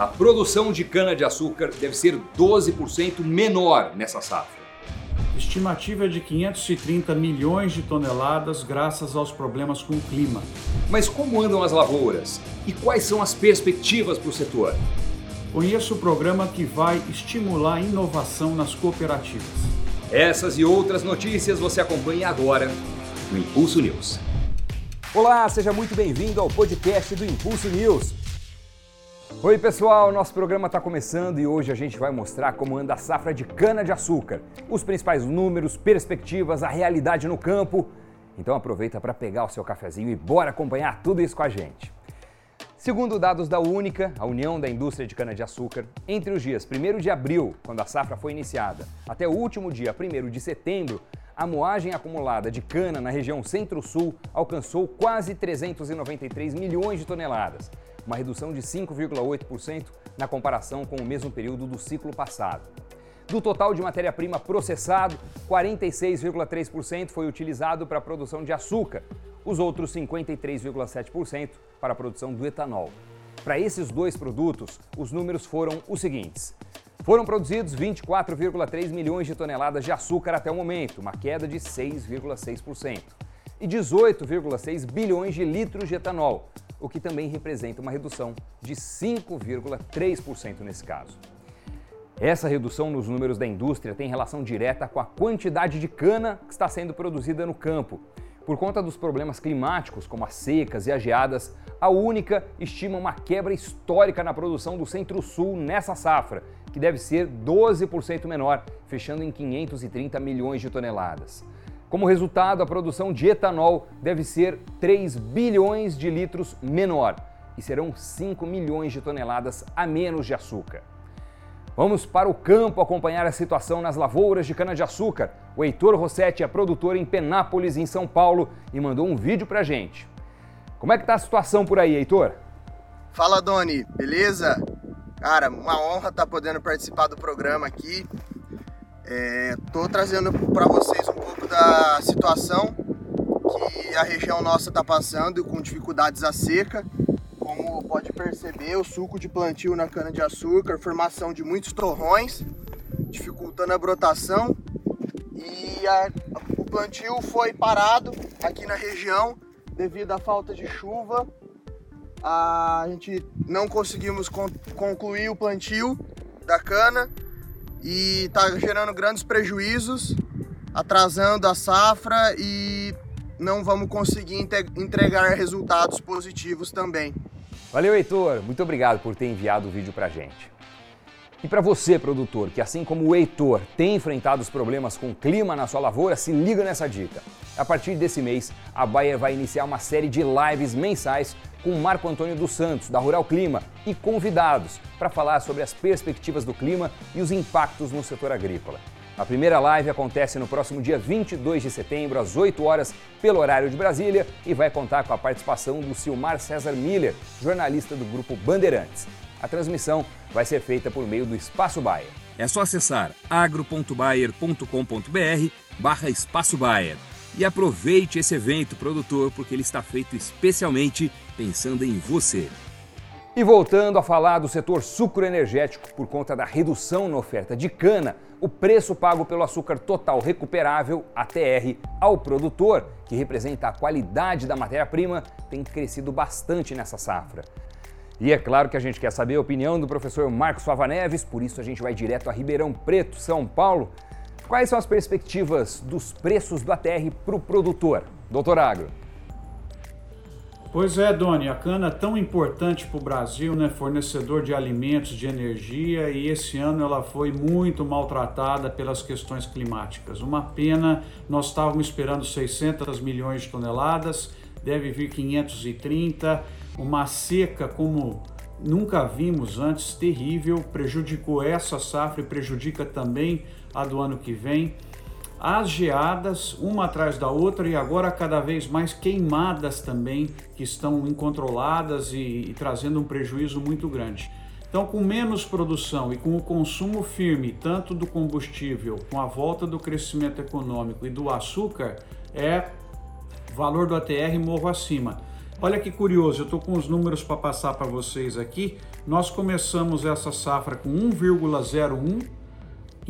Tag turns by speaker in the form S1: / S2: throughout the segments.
S1: a produção de cana-de-açúcar deve ser 12% menor nessa safra.
S2: Estimativa é de 530 milhões de toneladas graças aos problemas com o clima.
S1: Mas como andam as lavouras? E quais são as perspectivas para o setor?
S2: Conheço o programa que vai estimular a inovação nas cooperativas.
S1: Essas e outras notícias você acompanha agora no Impulso News. Olá, seja muito bem-vindo ao podcast do Impulso News. Oi, pessoal, nosso programa está começando e hoje a gente vai mostrar como anda a safra de cana-de-açúcar, os principais números, perspectivas, a realidade no campo. Então aproveita para pegar o seu cafezinho e bora acompanhar tudo isso com a gente. Segundo dados da Única, a União da Indústria de Cana-de-Açúcar, entre os dias 1 de abril, quando a safra foi iniciada, até o último dia 1 de setembro, a moagem acumulada de cana na região Centro-Sul alcançou quase 393 milhões de toneladas, uma redução de 5,8% na comparação com o mesmo período do ciclo passado. Do total de matéria-prima processado, 46,3% foi utilizado para a produção de açúcar, os outros 53,7% para a produção do etanol. Para esses dois produtos, os números foram os seguintes: foram produzidos 24,3 milhões de toneladas de açúcar até o momento, uma queda de 6,6%, e 18,6 bilhões de litros de etanol, o que também representa uma redução de 5,3% nesse caso. Essa redução nos números da indústria tem relação direta com a quantidade de cana que está sendo produzida no campo. Por conta dos problemas climáticos, como as secas e as geadas, a Única estima uma quebra histórica na produção do Centro-Sul nessa safra, que deve ser 12% menor, fechando em 530 milhões de toneladas. Como resultado, a produção de etanol deve ser 3 bilhões de litros menor e serão 5 milhões de toneladas a menos de açúcar. Vamos para o campo acompanhar a situação nas lavouras de cana-de-açúcar. O Heitor Rossetti é produtor em Penápolis, em São Paulo, e mandou um vídeo pra gente. Como é que tá a situação por aí, Heitor?
S3: Fala, Doni, beleza? Cara, uma honra estar tá podendo participar do programa aqui. Estou é, trazendo para vocês da situação que a região nossa está passando com dificuldades a seca. Como pode perceber, o suco de plantio na cana-de-açúcar, formação de muitos torrões, dificultando a brotação. E a, o plantio foi parado aqui na região devido à falta de chuva. A gente não conseguimos concluir o plantio da cana e está gerando grandes prejuízos, atrasando a safra e não vamos conseguir entregar resultados positivos também.
S1: Valeu, Heitor. Muito obrigado por ter enviado o vídeo para gente. E para você, produtor, que assim como o Heitor tem enfrentado os problemas com o clima na sua lavoura, se liga nessa dica. A partir desse mês, a Bayer vai iniciar uma série de lives mensais com Marco Antônio dos Santos, da Rural Clima, e convidados para falar sobre as perspectivas do clima e os impactos no setor agrícola. A primeira live acontece no próximo dia 22 de setembro, às 8 horas, pelo horário de Brasília, e vai contar com a participação do Silmar César Miller, jornalista do grupo Bandeirantes. A transmissão vai ser feita por meio do Espaço Bayer. É só acessar agro.bayer.com.br barra Espaço Bayer. E aproveite esse evento, produtor, porque ele está feito especialmente pensando em você. E voltando a falar do setor sucroenergético, por conta da redução na oferta de cana, o preço pago pelo açúcar total recuperável, ATR, ao produtor, que representa a qualidade da matéria-prima, tem crescido bastante nessa safra. E é claro que a gente quer saber a opinião do professor Marcos Fava Neves, por isso a gente vai direto a Ribeirão Preto, São Paulo, Quais são as perspectivas dos preços do ATR para o produtor? Doutor Agro.
S2: Pois é, Doni, a cana é tão importante para o Brasil, né? fornecedor de alimentos, de energia, e esse ano ela foi muito maltratada pelas questões climáticas. Uma pena, nós estávamos esperando 600 milhões de toneladas, deve vir 530, uma seca como nunca vimos antes, terrível, prejudicou essa safra e prejudica também a do ano que vem. As geadas, uma atrás da outra, e agora cada vez mais queimadas também, que estão incontroladas e, e trazendo um prejuízo muito grande. Então, com menos produção e com o consumo firme, tanto do combustível, com a volta do crescimento econômico e do açúcar, é valor do ATR morro acima. Olha que curioso, eu estou com os números para passar para vocês aqui. Nós começamos essa safra com 1,01,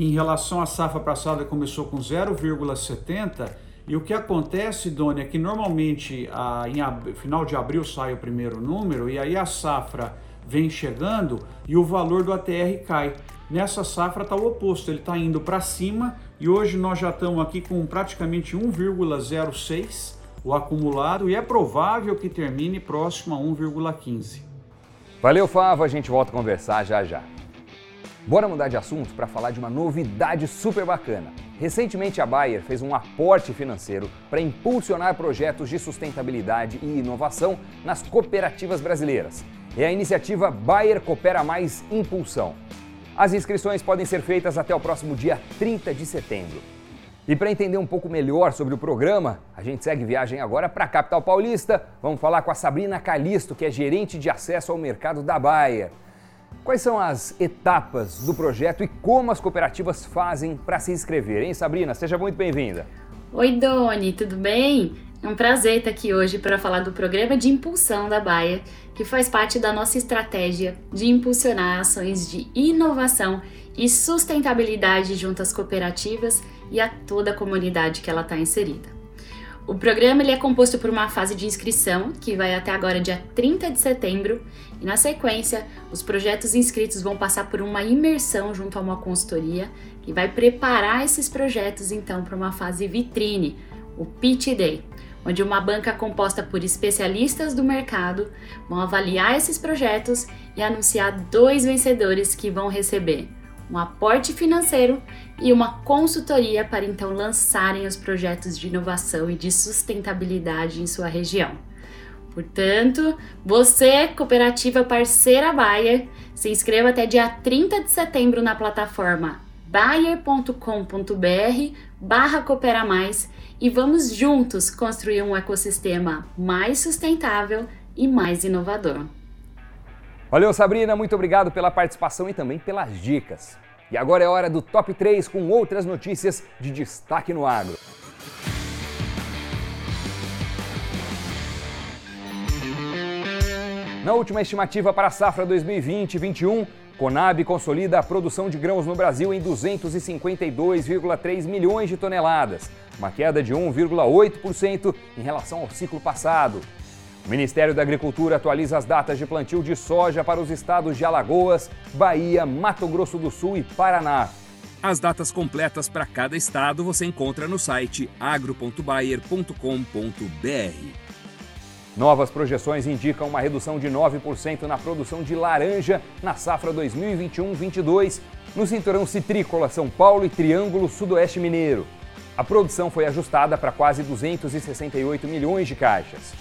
S2: em relação à safra passada começou com 0,70 e o que acontece, Doni, é que normalmente a, em ab, final de abril sai o primeiro número e aí a safra vem chegando e o valor do ATR cai. Nessa safra está o oposto, ele está indo para cima e hoje nós já estamos aqui com praticamente 1,06 o acumulado e é provável que termine próximo a 1,15.
S1: Valeu, Favo, a gente volta a conversar já já. Bora mudar de assunto para falar de uma novidade super bacana. Recentemente, a Bayer fez um aporte financeiro para impulsionar projetos de sustentabilidade e inovação nas cooperativas brasileiras. É a iniciativa Bayer Coopera Mais Impulsão. As inscrições podem ser feitas até o próximo dia 30 de setembro. E para entender um pouco melhor sobre o programa, a gente segue viagem agora para a capital paulista. Vamos falar com a Sabrina Calisto, que é gerente de acesso ao mercado da Bayer. Quais são as etapas do projeto e como as cooperativas fazem para se inscrever, hein, Sabrina? Seja muito bem-vinda.
S4: Oi, Doni, tudo bem? É um prazer estar aqui hoje para falar do programa de impulsão da Baia, que faz parte da nossa estratégia de impulsionar ações de inovação e sustentabilidade junto às cooperativas e a toda a comunidade que ela está inserida. O programa ele é composto por uma fase de inscrição, que vai até agora dia 30 de setembro, e na sequência, os projetos inscritos vão passar por uma imersão junto a uma consultoria, que vai preparar esses projetos então para uma fase vitrine, o Pitch Day, onde uma banca composta por especialistas do mercado vão avaliar esses projetos e anunciar dois vencedores que vão receber um aporte financeiro e uma consultoria para então lançarem os projetos de inovação e de sustentabilidade em sua região. Portanto, você, cooperativa parceira Bayer, se inscreva até dia 30 de setembro na plataforma bayer.com.br barra Coopera Mais e vamos juntos construir um ecossistema mais sustentável e mais inovador.
S1: Valeu, Sabrina, muito obrigado pela participação e também pelas dicas. E agora é hora do top 3 com outras notícias de destaque no agro. Na última estimativa para a safra 2020-21, Conab consolida a produção de grãos no Brasil em 252,3 milhões de toneladas, uma queda de 1,8% em relação ao ciclo passado. O Ministério da Agricultura atualiza as datas de plantio de soja para os estados de Alagoas, Bahia, Mato Grosso do Sul e Paraná.
S5: As datas completas para cada estado você encontra no site agro.bayer.com.br.
S1: Novas projeções indicam uma redução de 9% na produção de laranja na safra 2021-22 no cinturão citrícola São Paulo e Triângulo Sudoeste Mineiro. A produção foi ajustada para quase 268 milhões de caixas.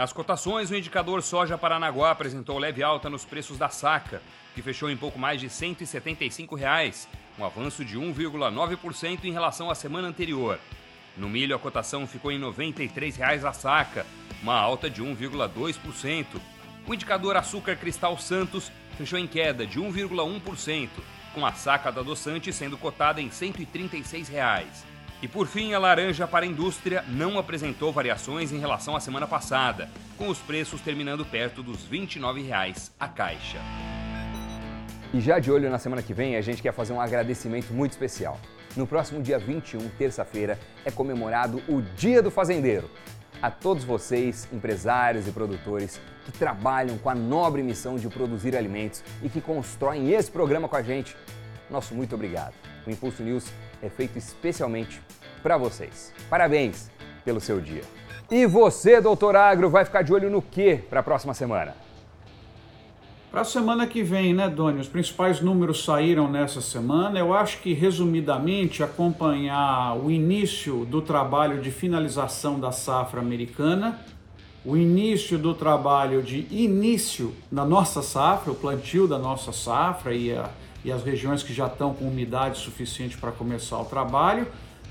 S5: Nas cotações, o indicador soja Paranaguá apresentou leve alta nos preços da saca, que fechou em pouco mais de 175 reais, um avanço de 1,9% em relação à semana anterior. No milho, a cotação ficou em 93 reais a saca, uma alta de 1,2%. O indicador açúcar cristal Santos fechou em queda de 1,1%, com a saca da adoçante sendo cotada em 136 reais. E por fim, a laranja para a indústria não apresentou variações em relação à semana passada, com os preços terminando perto dos R$ 29,00 a caixa.
S1: E já de olho na semana que vem, a gente quer fazer um agradecimento muito especial. No próximo dia 21, terça-feira, é comemorado o Dia do Fazendeiro. A todos vocês, empresários e produtores que trabalham com a nobre missão de produzir alimentos e que constroem esse programa com a gente, nosso muito obrigado. O Impulso News é feito especialmente para vocês. Parabéns pelo seu dia. E você, doutor Agro, vai ficar de olho no que para a próxima semana?
S2: Para a semana que vem, né, Doni? Os principais números saíram nessa semana. Eu acho que, resumidamente, acompanhar o início do trabalho de finalização da safra americana, o início do trabalho de início da nossa safra, o plantio da nossa safra e a e as regiões que já estão com umidade suficiente para começar o trabalho.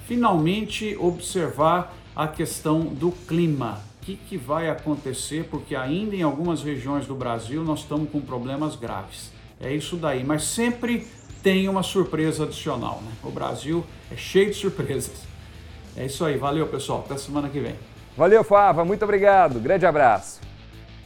S2: Finalmente, observar a questão do clima. O que, que vai acontecer? Porque ainda em algumas regiões do Brasil nós estamos com problemas graves. É isso daí, mas sempre tem uma surpresa adicional. Né? O Brasil é cheio de surpresas. É isso aí, valeu pessoal, até semana que vem.
S1: Valeu, Fava, muito obrigado, grande abraço.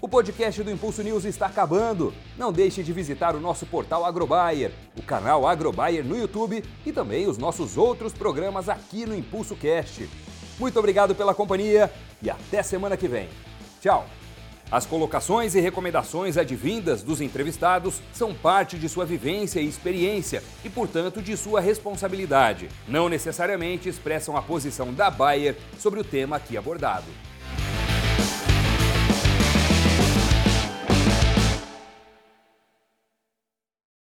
S1: O podcast do Impulso News está acabando. Não deixe de visitar o nosso portal Agrobayer, o canal Agrobayer no YouTube e também os nossos outros programas aqui no Impulso Cast. Muito obrigado pela companhia e até semana que vem. Tchau! As colocações e recomendações advindas dos entrevistados são parte de sua vivência e experiência e, portanto, de sua responsabilidade. Não necessariamente expressam a posição da Bayer sobre o tema aqui abordado.